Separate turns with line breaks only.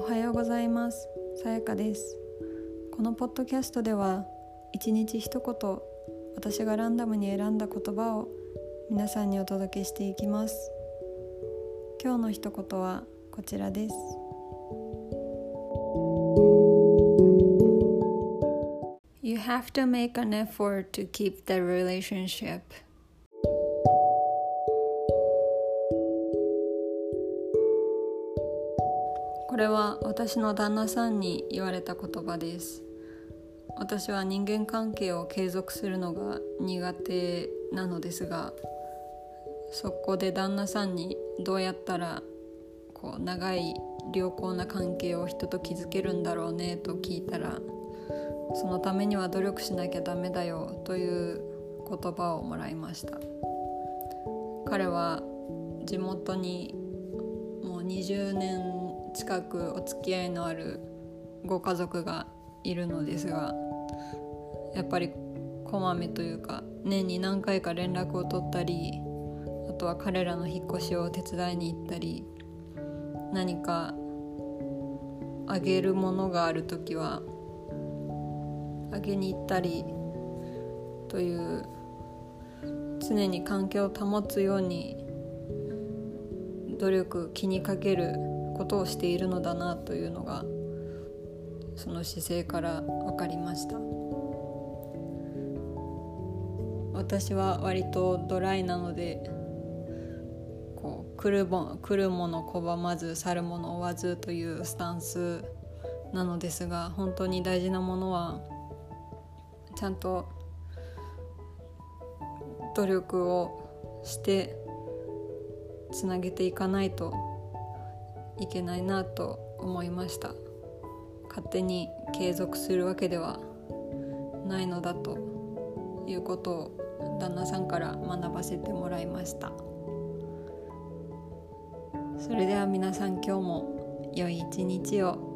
おはようございます。さやかです。このポッドキャストでは一日一言私がランダムに選んだ言葉を皆さんにお届けしていきます。今日の一言はこちらです。You have to make an effort to keep the relationship. これは私の旦那さんに言われた言葉です。私は人間関係を継続するのが苦手なのですがそこで旦那さんにどうやったらこう長い良好な関係を人と築けるんだろうねと聞いたらそのためには努力しなきゃダメだよという言葉をもらいました。彼は地元にもう20年近くお付き合いのあるご家族がいるのですがやっぱりこまめというか年に何回か連絡を取ったりあとは彼らの引っ越しを手伝いに行ったり何かあげるものがある時はあげに行ったりという常に関係を保つように努力気にかけることをしているのだなというのがその姿勢から分かりました。私は割とドライなのでこう来るも来るもの拒まず去るもの追わずというスタンスなのですが本当に大事なものはちゃんと努力をしてつなげていかないといけないなと思いました。勝手に継続するわけではないのだということを旦那さんから学ばせてもらいました。それでは皆さん今日も良い一日を。